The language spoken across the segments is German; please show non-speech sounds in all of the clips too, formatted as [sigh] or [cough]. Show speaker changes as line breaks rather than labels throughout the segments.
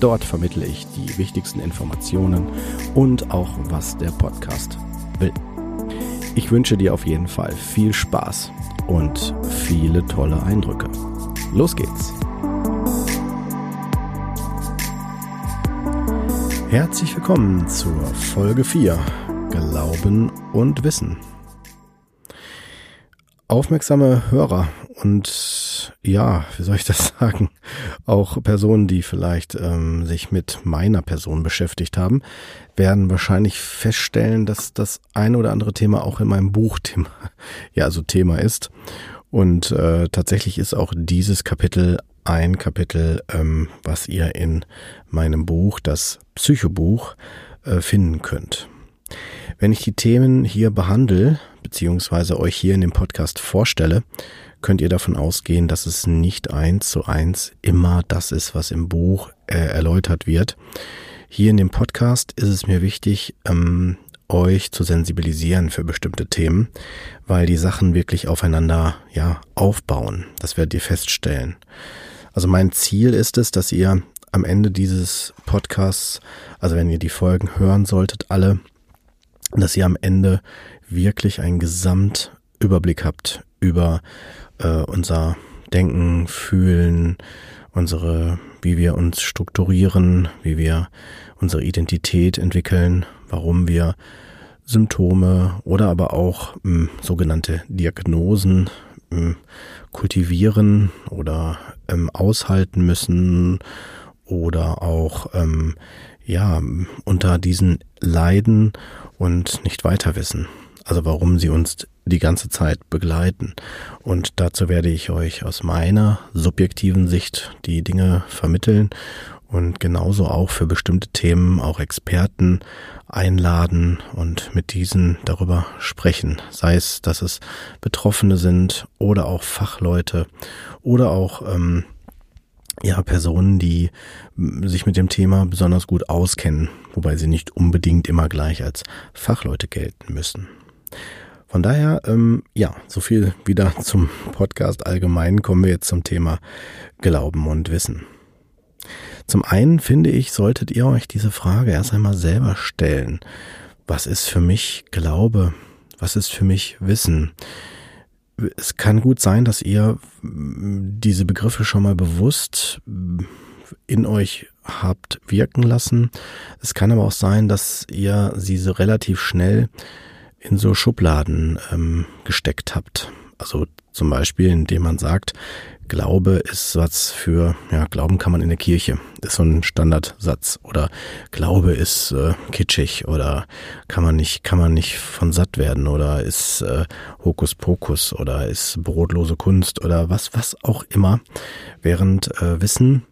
Dort vermittle ich die wichtigsten Informationen und auch, was der Podcast will. Ich wünsche dir auf jeden Fall viel Spaß und viele tolle Eindrücke. Los geht's! Herzlich willkommen zur Folge 4 Glauben und Wissen. Aufmerksame Hörer und ja, wie soll ich das [laughs] sagen, auch Personen, die vielleicht ähm, sich mit meiner Person beschäftigt haben, werden wahrscheinlich feststellen, dass das eine oder andere Thema auch in meinem Buch Thema, [laughs] ja, also Thema ist. Und äh, tatsächlich ist auch dieses Kapitel ein Kapitel, ähm, was ihr in meinem Buch, das Psychobuch, äh, finden könnt. Wenn ich die Themen hier behandle, beziehungsweise euch hier in dem Podcast vorstelle, könnt ihr davon ausgehen, dass es nicht eins zu eins immer das ist, was im Buch äh, erläutert wird. Hier in dem Podcast ist es mir wichtig, ähm, euch zu sensibilisieren für bestimmte Themen, weil die Sachen wirklich aufeinander ja aufbauen. Das werdet ihr feststellen. Also mein Ziel ist es, dass ihr am Ende dieses Podcasts, also wenn ihr die Folgen hören solltet, alle, dass ihr am Ende wirklich einen Gesamtüberblick habt über äh, unser Denken, Fühlen, unsere, wie wir uns strukturieren, wie wir unsere Identität entwickeln, warum wir Symptome oder aber auch mh, hm, sogenannte Diagnosen hm, kultivieren oder ähm, aushalten müssen oder auch ähm, ja unter diesen Leiden und nicht weiter wissen. Also warum sie uns die ganze Zeit begleiten. Und dazu werde ich euch aus meiner subjektiven Sicht die Dinge vermitteln und genauso auch für bestimmte Themen auch Experten einladen und mit diesen darüber sprechen. Sei es, dass es Betroffene sind oder auch Fachleute oder auch ähm, ja, Personen, die sich mit dem Thema besonders gut auskennen, wobei sie nicht unbedingt immer gleich als Fachleute gelten müssen. Von daher, ähm, ja, so viel wieder zum Podcast allgemein. Kommen wir jetzt zum Thema Glauben und Wissen. Zum einen finde ich, solltet ihr euch diese Frage erst einmal selber stellen. Was ist für mich Glaube? Was ist für mich Wissen? es kann gut sein, dass ihr diese Begriffe schon mal bewusst in euch habt wirken lassen. Es kann aber auch sein, dass ihr sie so relativ schnell in so Schubladen ähm, gesteckt habt. Also zum Beispiel, indem man sagt, Glaube ist was für, ja, Glauben kann man in der Kirche. ist so ein Standardsatz. Oder Glaube ist äh, kitschig oder kann man nicht, kann man nicht von satt werden oder ist äh, Hokuspokus oder ist brotlose Kunst oder was, was auch immer. Während äh, Wissen,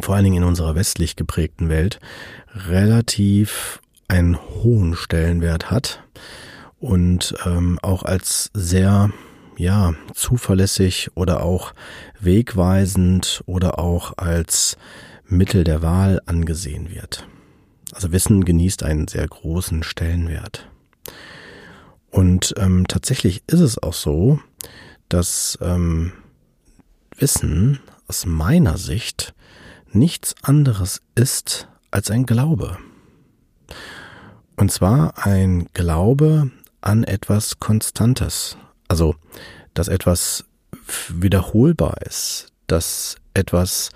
vor allen Dingen in unserer westlich geprägten Welt, relativ einen hohen Stellenwert hat und ähm, auch als sehr ja, zuverlässig oder auch wegweisend oder auch als Mittel der Wahl angesehen wird. Also Wissen genießt einen sehr großen Stellenwert. Und ähm, tatsächlich ist es auch so, dass ähm, Wissen aus meiner Sicht nichts anderes ist als ein Glaube. Und zwar ein Glaube an etwas Konstantes, also, dass etwas wiederholbar ist, dass etwas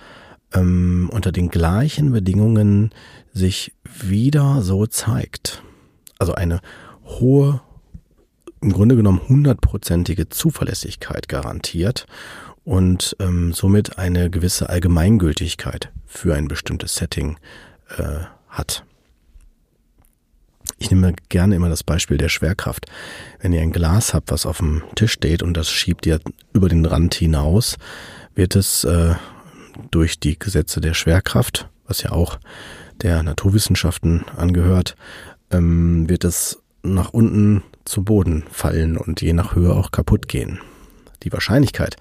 ähm, unter den gleichen Bedingungen sich wieder so zeigt. Also eine hohe, im Grunde genommen hundertprozentige Zuverlässigkeit garantiert und ähm, somit eine gewisse Allgemeingültigkeit für ein bestimmtes Setting äh, hat. Ich nehme gerne immer das Beispiel der Schwerkraft. Wenn ihr ein Glas habt, was auf dem Tisch steht und das schiebt ihr über den Rand hinaus, wird es äh, durch die Gesetze der Schwerkraft, was ja auch der Naturwissenschaften angehört, ähm, wird es nach unten zu Boden fallen und je nach Höhe auch kaputt gehen. Die Wahrscheinlichkeit,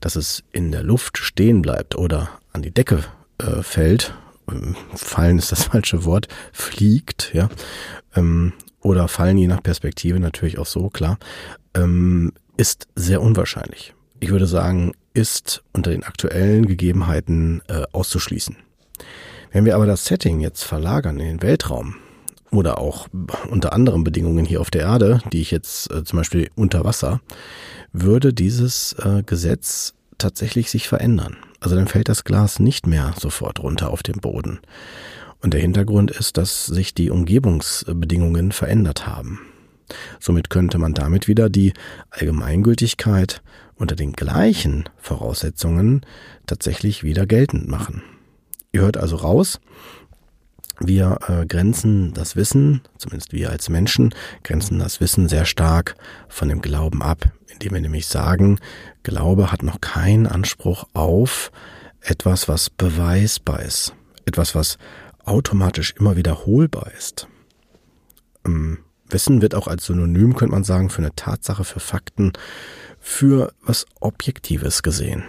dass es in der Luft stehen bleibt oder an die Decke äh, fällt, fallen ist das [laughs] falsche Wort, fliegt, ja, ähm, oder fallen je nach Perspektive natürlich auch so, klar, ähm, ist sehr unwahrscheinlich. Ich würde sagen, ist unter den aktuellen Gegebenheiten äh, auszuschließen. Wenn wir aber das Setting jetzt verlagern in den Weltraum oder auch unter anderen Bedingungen hier auf der Erde, die ich jetzt äh, zum Beispiel unter Wasser, würde dieses äh, Gesetz tatsächlich sich verändern. Also dann fällt das Glas nicht mehr sofort runter auf den Boden. Und der Hintergrund ist, dass sich die Umgebungsbedingungen verändert haben. Somit könnte man damit wieder die Allgemeingültigkeit unter den gleichen Voraussetzungen tatsächlich wieder geltend machen. Ihr hört also raus, wir äh, grenzen das Wissen, zumindest wir als Menschen, grenzen das Wissen sehr stark von dem Glauben ab, indem wir nämlich sagen, Glaube hat noch keinen Anspruch auf etwas, was beweisbar ist, etwas, was automatisch immer wiederholbar ist. Ähm, Wissen wird auch als Synonym, könnte man sagen, für eine Tatsache, für Fakten, für was Objektives gesehen.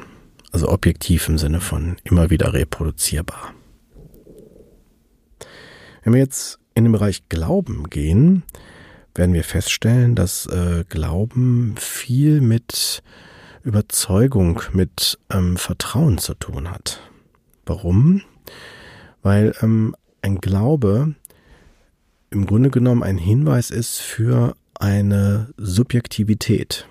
Also objektiv im Sinne von immer wieder reproduzierbar. Wenn wir jetzt in den Bereich Glauben gehen, werden wir feststellen, dass äh, Glauben viel mit Überzeugung, mit ähm, Vertrauen zu tun hat. Warum? Weil ähm, ein Glaube im Grunde genommen ein Hinweis ist für eine Subjektivität.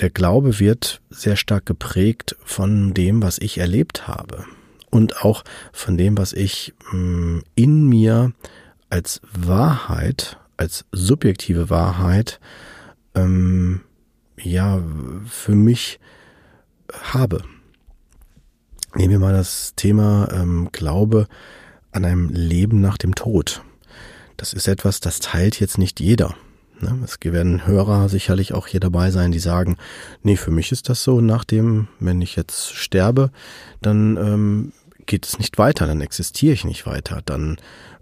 Der Glaube wird sehr stark geprägt von dem, was ich erlebt habe und auch von dem, was ich mm, in mir als Wahrheit, als subjektive Wahrheit, ähm, ja, für mich habe. Nehmen wir mal das Thema ähm, Glaube an einem Leben nach dem Tod. Das ist etwas, das teilt jetzt nicht jeder. Ne? Es werden Hörer sicherlich auch hier dabei sein, die sagen, nee, für mich ist das so, nachdem, wenn ich jetzt sterbe, dann ähm, geht es nicht weiter, dann existiere ich nicht weiter, dann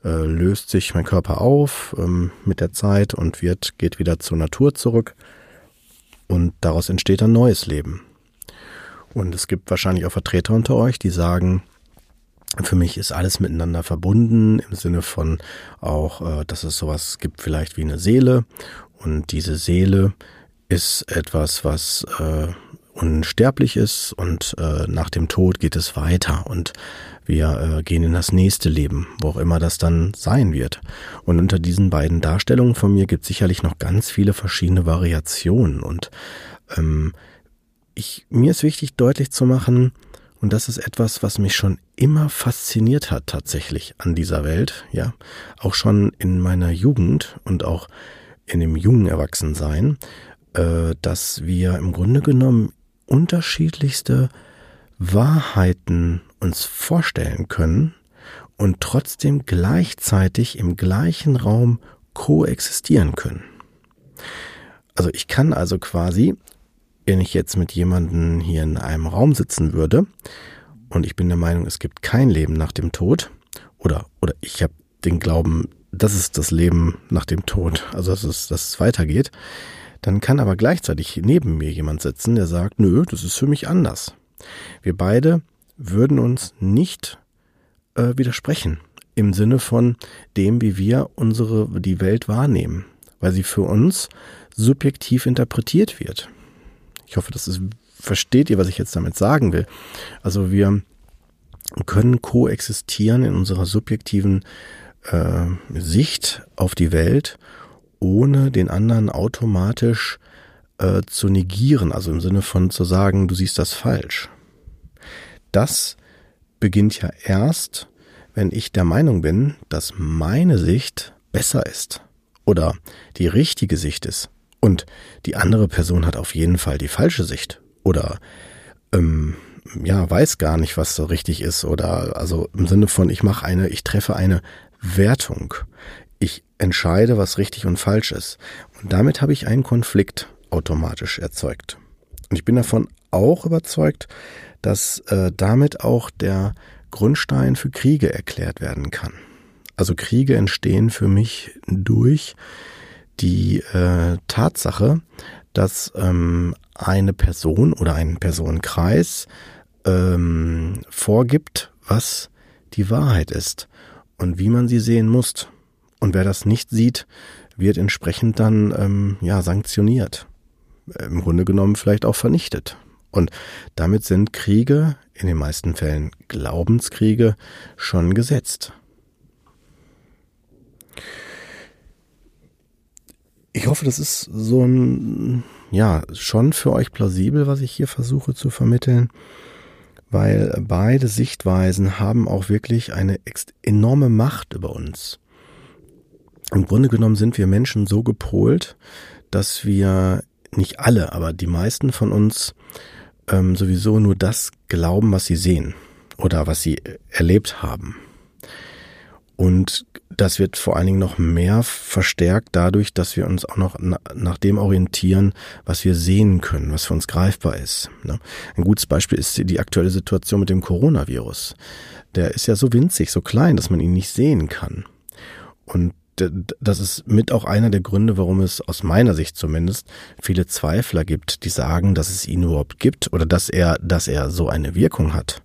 äh, löst sich mein Körper auf ähm, mit der Zeit und wird, geht wieder zur Natur zurück und daraus entsteht ein neues Leben. Und es gibt wahrscheinlich auch Vertreter unter euch, die sagen, für mich ist alles miteinander verbunden im Sinne von auch, äh, dass es sowas gibt vielleicht wie eine Seele und diese Seele ist etwas, was äh, unsterblich ist und äh, nach dem Tod geht es weiter und wir äh, gehen in das nächste Leben, wo auch immer das dann sein wird. Und unter diesen beiden Darstellungen von mir gibt es sicherlich noch ganz viele verschiedene Variationen und ähm, ich, mir ist wichtig deutlich zu machen, und das ist etwas, was mich schon immer fasziniert hat tatsächlich an dieser Welt, ja, auch schon in meiner Jugend und auch in dem jungen Erwachsensein, äh, dass wir im Grunde genommen unterschiedlichste Wahrheiten uns vorstellen können und trotzdem gleichzeitig im gleichen Raum koexistieren können. Also ich kann also quasi, wenn ich jetzt mit jemandem hier in einem Raum sitzen würde und ich bin der Meinung, es gibt kein Leben nach dem Tod oder oder ich habe den Glauben, das ist das Leben nach dem Tod, also dass es, dass es weitergeht, dann kann aber gleichzeitig neben mir jemand sitzen, der sagt, nö, das ist für mich anders. Wir beide würden uns nicht äh, widersprechen im Sinne von dem, wie wir unsere die Welt wahrnehmen, weil sie für uns subjektiv interpretiert wird. Ich hoffe, das ist, versteht ihr, was ich jetzt damit sagen will. Also wir können koexistieren in unserer subjektiven äh, Sicht auf die Welt ohne den anderen automatisch äh, zu negieren, also im Sinne von zu sagen, du siehst das falsch. Das beginnt ja erst, wenn ich der Meinung bin, dass meine Sicht besser ist oder die richtige Sicht ist und die andere Person hat auf jeden Fall die falsche Sicht oder ähm, ja weiß gar nicht, was so richtig ist oder also im Sinne von ich mache eine, ich treffe eine Wertung. Ich entscheide, was richtig und falsch ist. Und damit habe ich einen Konflikt automatisch erzeugt. Und ich bin davon auch überzeugt, dass äh, damit auch der Grundstein für Kriege erklärt werden kann. Also Kriege entstehen für mich durch die äh, Tatsache, dass ähm, eine Person oder ein Personenkreis ähm, vorgibt, was die Wahrheit ist und wie man sie sehen muss. Und wer das nicht sieht, wird entsprechend dann ähm, ja sanktioniert. Im Grunde genommen vielleicht auch vernichtet. Und damit sind Kriege, in den meisten Fällen Glaubenskriege, schon gesetzt. Ich hoffe, das ist so ein, ja, schon für euch plausibel, was ich hier versuche zu vermitteln, weil beide Sichtweisen haben auch wirklich eine enorme Macht über uns. Im Grunde genommen sind wir Menschen so gepolt, dass wir nicht alle, aber die meisten von uns ähm, sowieso nur das glauben, was sie sehen oder was sie erlebt haben. Und das wird vor allen Dingen noch mehr verstärkt dadurch, dass wir uns auch noch nach dem orientieren, was wir sehen können, was für uns greifbar ist. Ne? Ein gutes Beispiel ist die aktuelle Situation mit dem Coronavirus. Der ist ja so winzig, so klein, dass man ihn nicht sehen kann. Und das ist mit auch einer der Gründe, warum es aus meiner Sicht zumindest viele Zweifler gibt, die sagen, dass es ihn überhaupt gibt oder dass er, dass er so eine Wirkung hat.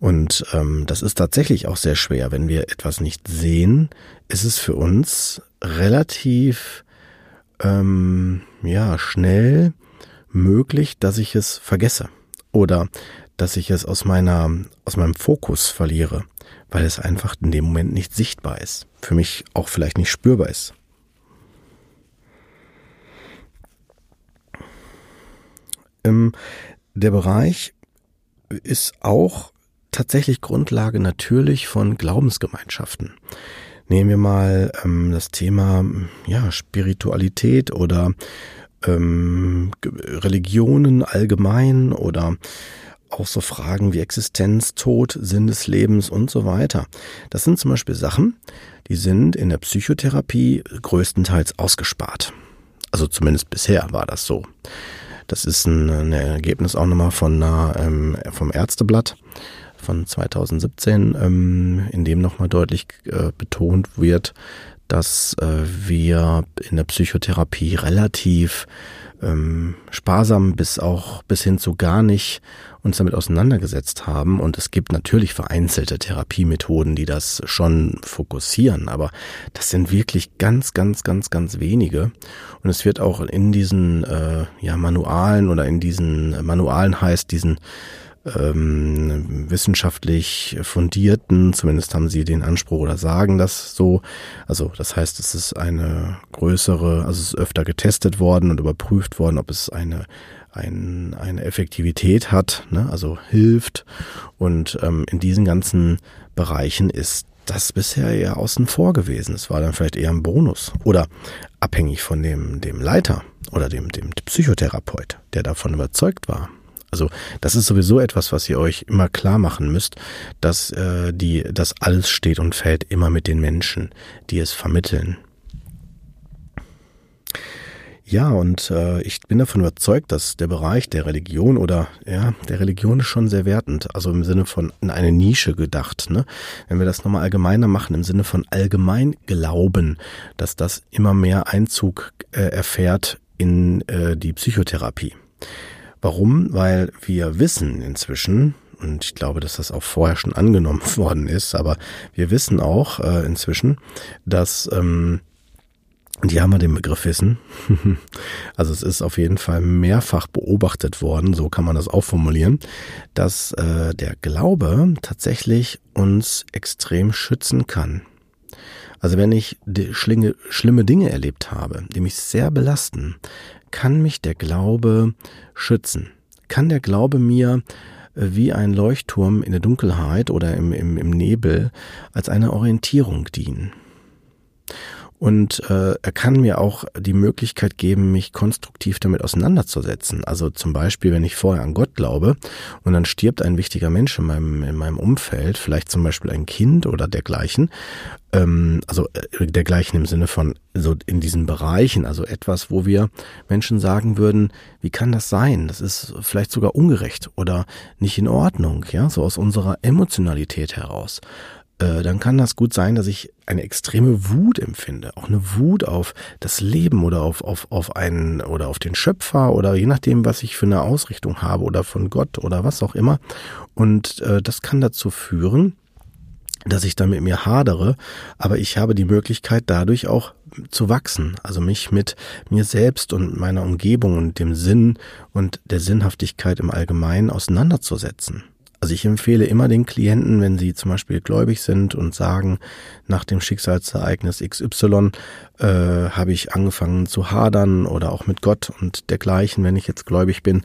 Und ähm, das ist tatsächlich auch sehr schwer. Wenn wir etwas nicht sehen, ist es für uns relativ ähm, ja schnell möglich, dass ich es vergesse oder dass ich es aus meiner aus meinem Fokus verliere weil es einfach in dem Moment nicht sichtbar ist. Für mich auch vielleicht nicht spürbar ist. Ähm, der Bereich ist auch tatsächlich Grundlage natürlich von Glaubensgemeinschaften. Nehmen wir mal ähm, das Thema ja, Spiritualität oder ähm, Religionen allgemein oder auch so Fragen wie Existenz, Tod, Sinn des Lebens und so weiter. Das sind zum Beispiel Sachen, die sind in der Psychotherapie größtenteils ausgespart. Also zumindest bisher war das so. Das ist ein, ein Ergebnis auch nochmal von ähm, vom Ärzteblatt von 2017, ähm, in dem nochmal deutlich äh, betont wird, dass äh, wir in der Psychotherapie relativ ähm, sparsam bis auch bis hin zu gar nicht uns damit auseinandergesetzt haben. Und es gibt natürlich vereinzelte Therapiemethoden, die das schon fokussieren, aber das sind wirklich ganz, ganz, ganz, ganz wenige. Und es wird auch in diesen äh, ja, Manualen oder in diesen Manualen heißt diesen ähm, wissenschaftlich fundierten, zumindest haben sie den Anspruch oder sagen das so. Also das heißt, es ist eine größere, also es ist öfter getestet worden und überprüft worden, ob es eine ein, eine Effektivität hat, ne, also hilft. Und ähm, in diesen ganzen Bereichen ist das bisher eher außen vor gewesen. Es war dann vielleicht eher ein Bonus oder abhängig von dem, dem Leiter oder dem, dem Psychotherapeut, der davon überzeugt war. Also das ist sowieso etwas, was ihr euch immer klar machen müsst, dass äh, die, dass alles steht und fällt immer mit den Menschen, die es vermitteln. Ja, und äh, ich bin davon überzeugt, dass der Bereich der Religion oder ja, der Religion ist schon sehr wertend, also im Sinne von in eine Nische gedacht. Ne? Wenn wir das nochmal allgemeiner machen, im Sinne von allgemein glauben, dass das immer mehr Einzug äh, erfährt in äh, die Psychotherapie. Warum? Weil wir wissen inzwischen, und ich glaube, dass das auch vorher schon angenommen [laughs] worden ist, aber wir wissen auch äh, inzwischen, dass ähm, die haben wir den Begriff Wissen. [laughs] also es ist auf jeden Fall mehrfach beobachtet worden, so kann man das auch formulieren, dass äh, der Glaube tatsächlich uns extrem schützen kann. Also wenn ich schlinge, schlimme Dinge erlebt habe, die mich sehr belasten, kann mich der Glaube schützen. Kann der Glaube mir äh, wie ein Leuchtturm in der Dunkelheit oder im, im, im Nebel als eine Orientierung dienen. Und äh, er kann mir auch die Möglichkeit geben, mich konstruktiv damit auseinanderzusetzen. Also zum Beispiel, wenn ich vorher an Gott glaube und dann stirbt ein wichtiger Mensch in meinem, in meinem Umfeld, vielleicht zum Beispiel ein Kind oder dergleichen, ähm, also äh, dergleichen im Sinne von so in diesen Bereichen, also etwas, wo wir Menschen sagen würden, wie kann das sein? Das ist vielleicht sogar ungerecht oder nicht in Ordnung, ja, so aus unserer Emotionalität heraus. Äh, dann kann das gut sein, dass ich eine extreme Wut empfinde. Auch eine Wut auf das Leben oder auf, auf, auf einen oder auf den Schöpfer oder je nachdem, was ich für eine Ausrichtung habe oder von Gott oder was auch immer. Und äh, das kann dazu führen, dass ich da mit mir hadere, aber ich habe die Möglichkeit dadurch auch zu wachsen, also mich mit mir selbst und meiner Umgebung und dem Sinn und der Sinnhaftigkeit im Allgemeinen auseinanderzusetzen. Also ich empfehle immer den Klienten, wenn sie zum Beispiel gläubig sind und sagen, nach dem Schicksalsereignis XY äh, habe ich angefangen zu hadern oder auch mit Gott und dergleichen, wenn ich jetzt gläubig bin.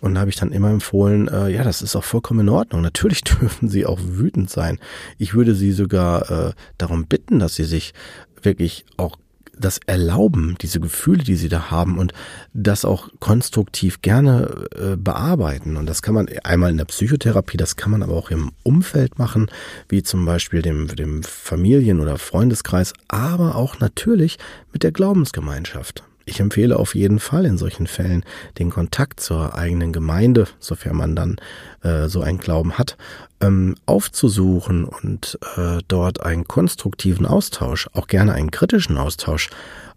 Und habe ich dann immer empfohlen, äh, ja, das ist auch vollkommen in Ordnung. Natürlich [laughs] dürfen sie auch wütend sein. Ich würde sie sogar äh, darum bitten, dass sie sich wirklich auch das erlauben, diese Gefühle, die sie da haben und das auch konstruktiv gerne äh, bearbeiten. Und das kann man einmal in der Psychotherapie, das kann man aber auch im Umfeld machen, wie zum Beispiel dem, dem Familien- oder Freundeskreis, aber auch natürlich mit der Glaubensgemeinschaft. Ich empfehle auf jeden Fall in solchen Fällen den Kontakt zur eigenen Gemeinde, sofern man dann äh, so einen Glauben hat, ähm, aufzusuchen und äh, dort einen konstruktiven Austausch, auch gerne einen kritischen Austausch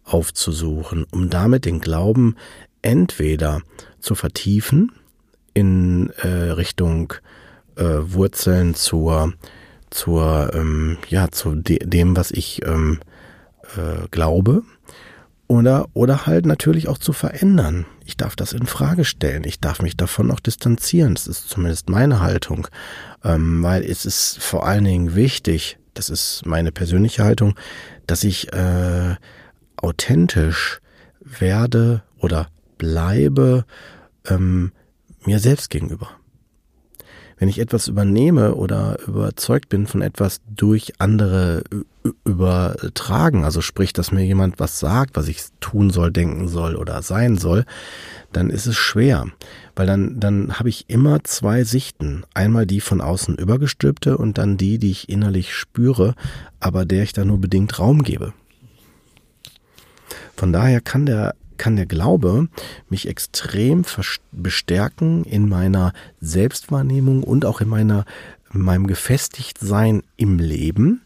aufzusuchen, um damit den Glauben entweder zu vertiefen in äh, Richtung äh, Wurzeln zur zur ähm, ja zu de dem was ich ähm, äh, glaube oder, oder halt natürlich auch zu verändern. Ich darf das in Frage stellen. Ich darf mich davon auch distanzieren. Das ist zumindest meine Haltung. Ähm, weil es ist vor allen Dingen wichtig, das ist meine persönliche Haltung, dass ich äh, authentisch werde oder bleibe ähm, mir selbst gegenüber. Wenn ich etwas übernehme oder überzeugt bin von etwas durch andere übertragen, also sprich, dass mir jemand was sagt, was ich tun soll, denken soll oder sein soll, dann ist es schwer, weil dann dann habe ich immer zwei Sichten, einmal die von außen übergestülpte und dann die, die ich innerlich spüre, aber der ich da nur bedingt Raum gebe. Von daher kann der kann der Glaube mich extrem bestärken in meiner Selbstwahrnehmung und auch in meiner in meinem Gefestigtsein im Leben.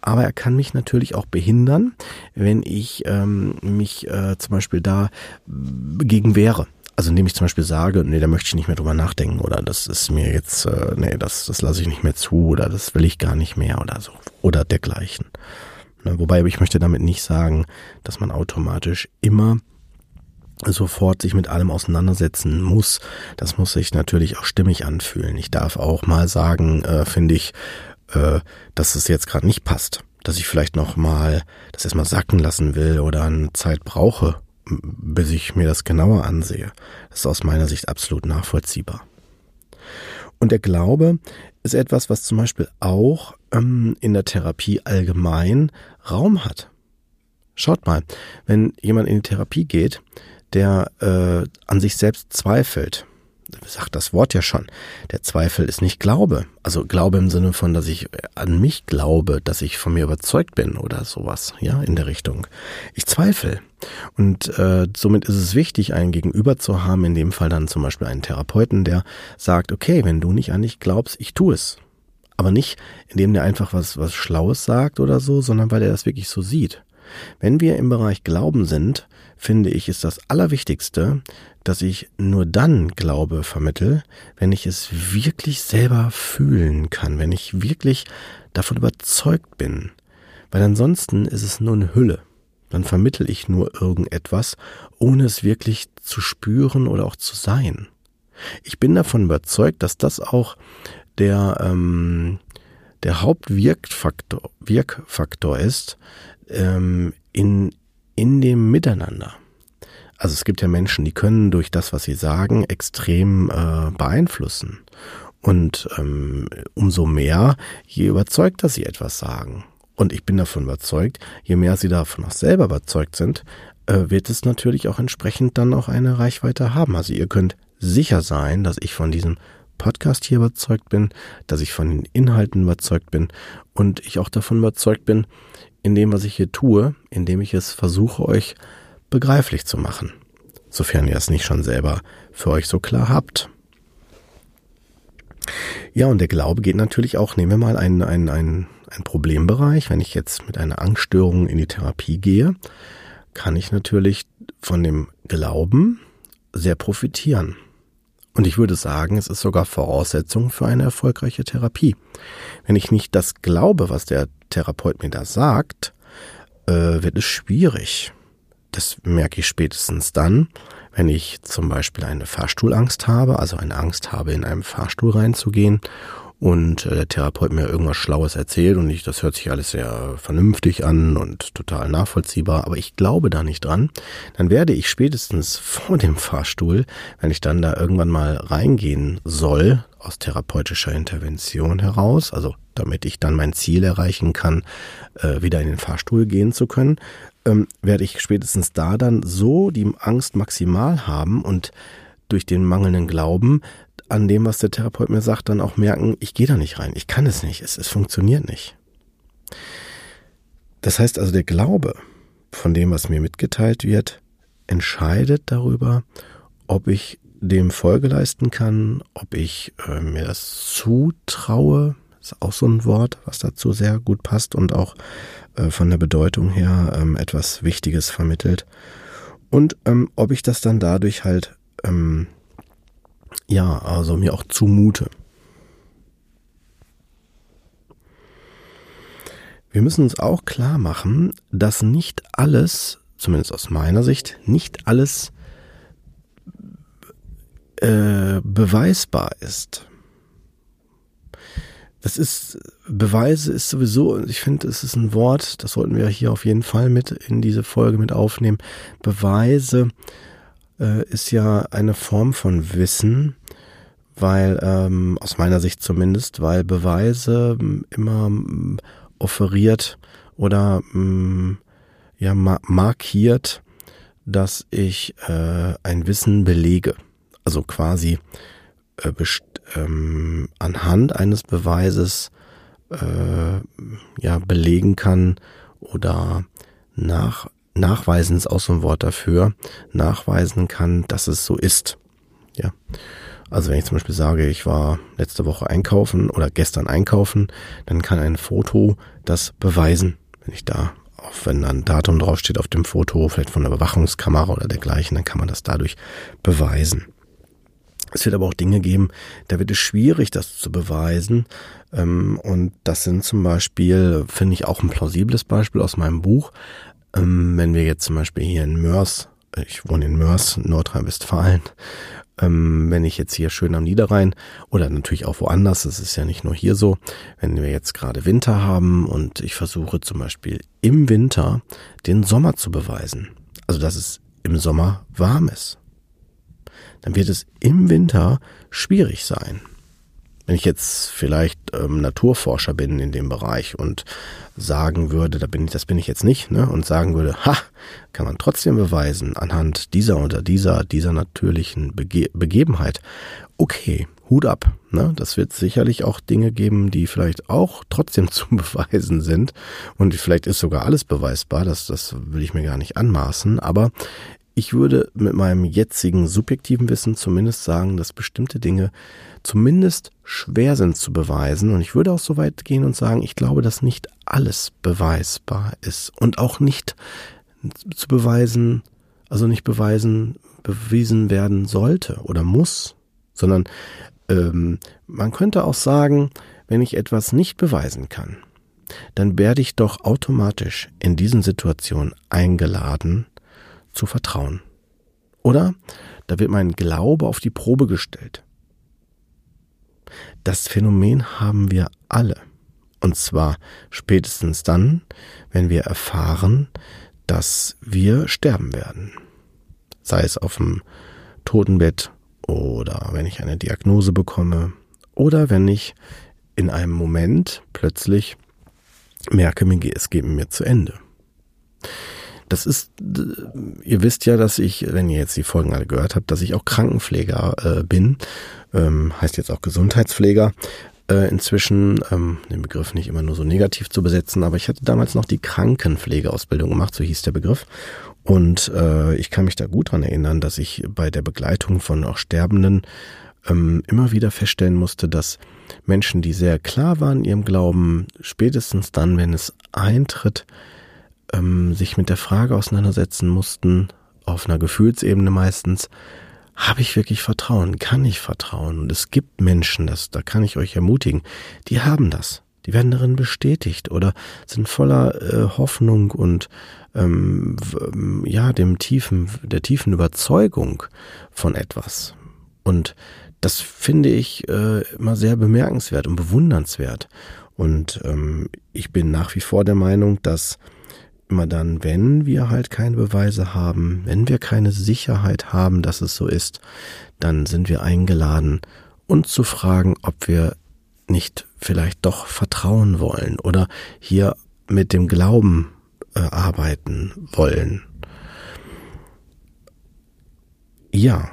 Aber er kann mich natürlich auch behindern, wenn ich ähm, mich äh, zum Beispiel da gegen wehre. Also indem ich zum Beispiel sage, nee, da möchte ich nicht mehr drüber nachdenken oder das ist mir jetzt, äh, nee, das, das lasse ich nicht mehr zu oder das will ich gar nicht mehr oder so oder dergleichen. Ne, wobei ich möchte damit nicht sagen, dass man automatisch immer sofort sich mit allem auseinandersetzen muss. Das muss sich natürlich auch stimmig anfühlen. Ich darf auch mal sagen, äh, finde ich, äh, dass es jetzt gerade nicht passt. Dass ich vielleicht noch mal das erstmal sacken lassen will oder eine Zeit brauche, bis ich mir das genauer ansehe. Das ist aus meiner Sicht absolut nachvollziehbar. Und der Glaube ist etwas, was zum Beispiel auch ähm, in der Therapie allgemein Raum hat. Schaut mal, wenn jemand in die Therapie geht, der äh, an sich selbst zweifelt. Sagt das Wort ja schon. Der Zweifel ist nicht Glaube. Also Glaube im Sinne von, dass ich an mich glaube, dass ich von mir überzeugt bin oder sowas, ja, in der Richtung. Ich zweifle. Und äh, somit ist es wichtig, einen Gegenüber zu haben, in dem Fall dann zum Beispiel einen Therapeuten, der sagt, okay, wenn du nicht an dich glaubst, ich tue es. Aber nicht, indem der einfach was, was Schlaues sagt oder so, sondern weil er das wirklich so sieht. Wenn wir im Bereich Glauben sind, finde ich, ist das Allerwichtigste, dass ich nur dann Glaube vermittel, wenn ich es wirklich selber fühlen kann, wenn ich wirklich davon überzeugt bin. Weil ansonsten ist es nur eine Hülle. Dann vermittel ich nur irgendetwas, ohne es wirklich zu spüren oder auch zu sein. Ich bin davon überzeugt, dass das auch der, ähm, der Hauptwirkfaktor Wirkfaktor ist ähm, in, in dem Miteinander. Also es gibt ja Menschen, die können durch das, was sie sagen, extrem äh, beeinflussen. Und ähm, umso mehr, je überzeugter sie etwas sagen. Und ich bin davon überzeugt, je mehr Sie davon auch selber überzeugt sind, äh, wird es natürlich auch entsprechend dann auch eine Reichweite haben. Also ihr könnt sicher sein, dass ich von diesem Podcast hier überzeugt bin, dass ich von den Inhalten überzeugt bin und ich auch davon überzeugt bin, in dem, was ich hier tue, indem ich es versuche, euch begreiflich zu machen, sofern ihr es nicht schon selber für euch so klar habt. Ja, und der Glaube geht natürlich auch, nehmen wir mal einen, einen, einen, einen Problembereich. Wenn ich jetzt mit einer Angststörung in die Therapie gehe, kann ich natürlich von dem Glauben sehr profitieren. Und ich würde sagen, es ist sogar Voraussetzung für eine erfolgreiche Therapie. Wenn ich nicht das glaube, was der Therapeut mir da sagt, äh, wird es schwierig. Das merke ich spätestens dann, wenn ich zum Beispiel eine Fahrstuhlangst habe, also eine Angst habe, in einem Fahrstuhl reinzugehen und äh, der Therapeut mir irgendwas Schlaues erzählt und ich, das hört sich alles sehr vernünftig an und total nachvollziehbar, aber ich glaube da nicht dran, dann werde ich spätestens [laughs] vor dem Fahrstuhl, wenn ich dann da irgendwann mal reingehen soll, aus therapeutischer Intervention heraus, also damit ich dann mein Ziel erreichen kann, äh, wieder in den Fahrstuhl gehen zu können, ähm, werde ich spätestens da dann so die Angst maximal haben und durch den mangelnden Glauben an dem, was der Therapeut mir sagt, dann auch merken, ich gehe da nicht rein, ich kann es nicht, es, es funktioniert nicht. Das heißt also, der Glaube von dem, was mir mitgeteilt wird, entscheidet darüber, ob ich dem Folge leisten kann, ob ich äh, mir das zutraue, ist auch so ein Wort, was dazu sehr gut passt und auch äh, von der Bedeutung her ähm, etwas Wichtiges vermittelt. Und ähm, ob ich das dann dadurch halt, ähm, ja, also mir auch zumute. Wir müssen uns auch klar machen, dass nicht alles, zumindest aus meiner Sicht, nicht alles äh, beweisbar ist. Das ist, Beweise ist sowieso, ich finde, es ist ein Wort, das sollten wir hier auf jeden Fall mit in diese Folge mit aufnehmen. Beweise äh, ist ja eine Form von Wissen, weil, ähm, aus meiner Sicht zumindest, weil Beweise ähm, immer ähm, offeriert oder ähm, ja markiert, dass ich äh, ein Wissen belege. Also quasi äh, ähm, anhand eines Beweises äh, ja belegen kann oder nach, nachweisen ist auch so ein Wort dafür, nachweisen kann, dass es so ist. Ja. Also wenn ich zum Beispiel sage, ich war letzte Woche einkaufen oder gestern einkaufen, dann kann ein Foto das beweisen, wenn ich da, auch wenn ein Datum draufsteht auf dem Foto, vielleicht von der Überwachungskamera oder dergleichen, dann kann man das dadurch beweisen. Es wird aber auch Dinge geben, da wird es schwierig, das zu beweisen. Ähm, und das sind zum Beispiel, finde ich auch ein plausibles Beispiel aus meinem Buch. Ähm, wenn wir jetzt zum Beispiel hier in Mörs, ich wohne in Mörs, Nordrhein-Westfalen, ähm, wenn ich jetzt hier schön am Niederrhein oder natürlich auch woanders, es ist ja nicht nur hier so, wenn wir jetzt gerade Winter haben und ich versuche zum Beispiel im Winter den Sommer zu beweisen. Also dass es im Sommer warm ist dann wird es im Winter schwierig sein. Wenn ich jetzt vielleicht ähm, Naturforscher bin in dem Bereich und sagen würde, da bin ich, das bin ich jetzt nicht, ne, und sagen würde, ha, kann man trotzdem beweisen anhand dieser oder dieser, dieser natürlichen Bege Begebenheit. Okay, Hut ab. Ne? Das wird sicherlich auch Dinge geben, die vielleicht auch trotzdem [laughs] zu beweisen sind. Und vielleicht ist sogar alles beweisbar, das, das will ich mir gar nicht anmaßen. Aber ich würde mit meinem jetzigen subjektiven Wissen zumindest sagen, dass bestimmte Dinge zumindest schwer sind zu beweisen. Und ich würde auch so weit gehen und sagen, ich glaube, dass nicht alles beweisbar ist und auch nicht zu beweisen, also nicht beweisen, bewiesen werden sollte oder muss, sondern ähm, man könnte auch sagen, wenn ich etwas nicht beweisen kann, dann werde ich doch automatisch in diesen Situationen eingeladen, zu vertrauen. Oder da wird mein Glaube auf die Probe gestellt. Das Phänomen haben wir alle. Und zwar spätestens dann, wenn wir erfahren, dass wir sterben werden. Sei es auf dem Totenbett oder wenn ich eine Diagnose bekomme oder wenn ich in einem Moment plötzlich merke, es geht mir zu Ende. Das ist, ihr wisst ja, dass ich, wenn ihr jetzt die Folgen alle gehört habt, dass ich auch Krankenpfleger äh, bin, ähm, heißt jetzt auch Gesundheitspfleger. Äh, inzwischen, ähm, den Begriff nicht immer nur so negativ zu besetzen, aber ich hatte damals noch die Krankenpflegeausbildung gemacht, so hieß der Begriff. Und äh, ich kann mich da gut dran erinnern, dass ich bei der Begleitung von auch Sterbenden ähm, immer wieder feststellen musste, dass Menschen, die sehr klar waren in ihrem Glauben, spätestens dann, wenn es eintritt, ähm, sich mit der Frage auseinandersetzen mussten, auf einer Gefühlsebene meistens, habe ich wirklich Vertrauen? Kann ich vertrauen? Und es gibt Menschen, das, da kann ich euch ermutigen, die haben das. Die werden darin bestätigt oder sind voller äh, Hoffnung und ähm, ja, dem tiefen, der tiefen Überzeugung von etwas. Und das finde ich äh, immer sehr bemerkenswert und bewundernswert. Und ähm, ich bin nach wie vor der Meinung, dass immer dann, wenn wir halt keine Beweise haben, wenn wir keine Sicherheit haben, dass es so ist, dann sind wir eingeladen, uns zu fragen, ob wir nicht vielleicht doch vertrauen wollen oder hier mit dem Glauben äh, arbeiten wollen. Ja.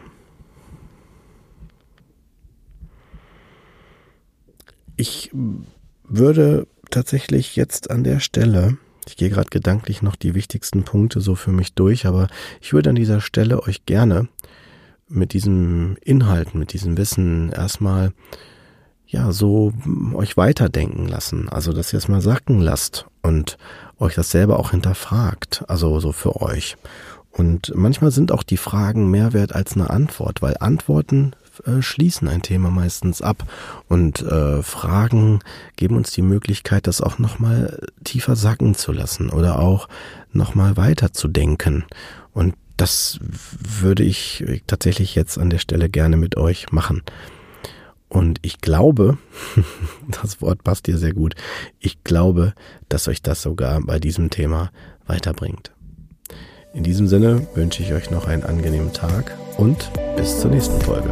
Ich würde tatsächlich jetzt an der Stelle ich gehe gerade gedanklich noch die wichtigsten Punkte so für mich durch, aber ich würde an dieser Stelle euch gerne mit diesem Inhalten, mit diesem Wissen erstmal ja so euch weiterdenken lassen. Also dass ihr es mal sacken lasst und euch das selber auch hinterfragt. Also so für euch. Und manchmal sind auch die Fragen mehr wert als eine Antwort, weil Antworten äh, schließen ein Thema meistens ab und äh, Fragen geben uns die Möglichkeit, das auch nochmal tiefer sacken zu lassen oder auch nochmal weiter zu denken. Und das würde ich tatsächlich jetzt an der Stelle gerne mit euch machen. Und ich glaube, [laughs] das Wort passt dir sehr gut, ich glaube, dass euch das sogar bei diesem Thema weiterbringt. In diesem Sinne wünsche ich euch noch einen angenehmen Tag und bis zur nächsten Folge.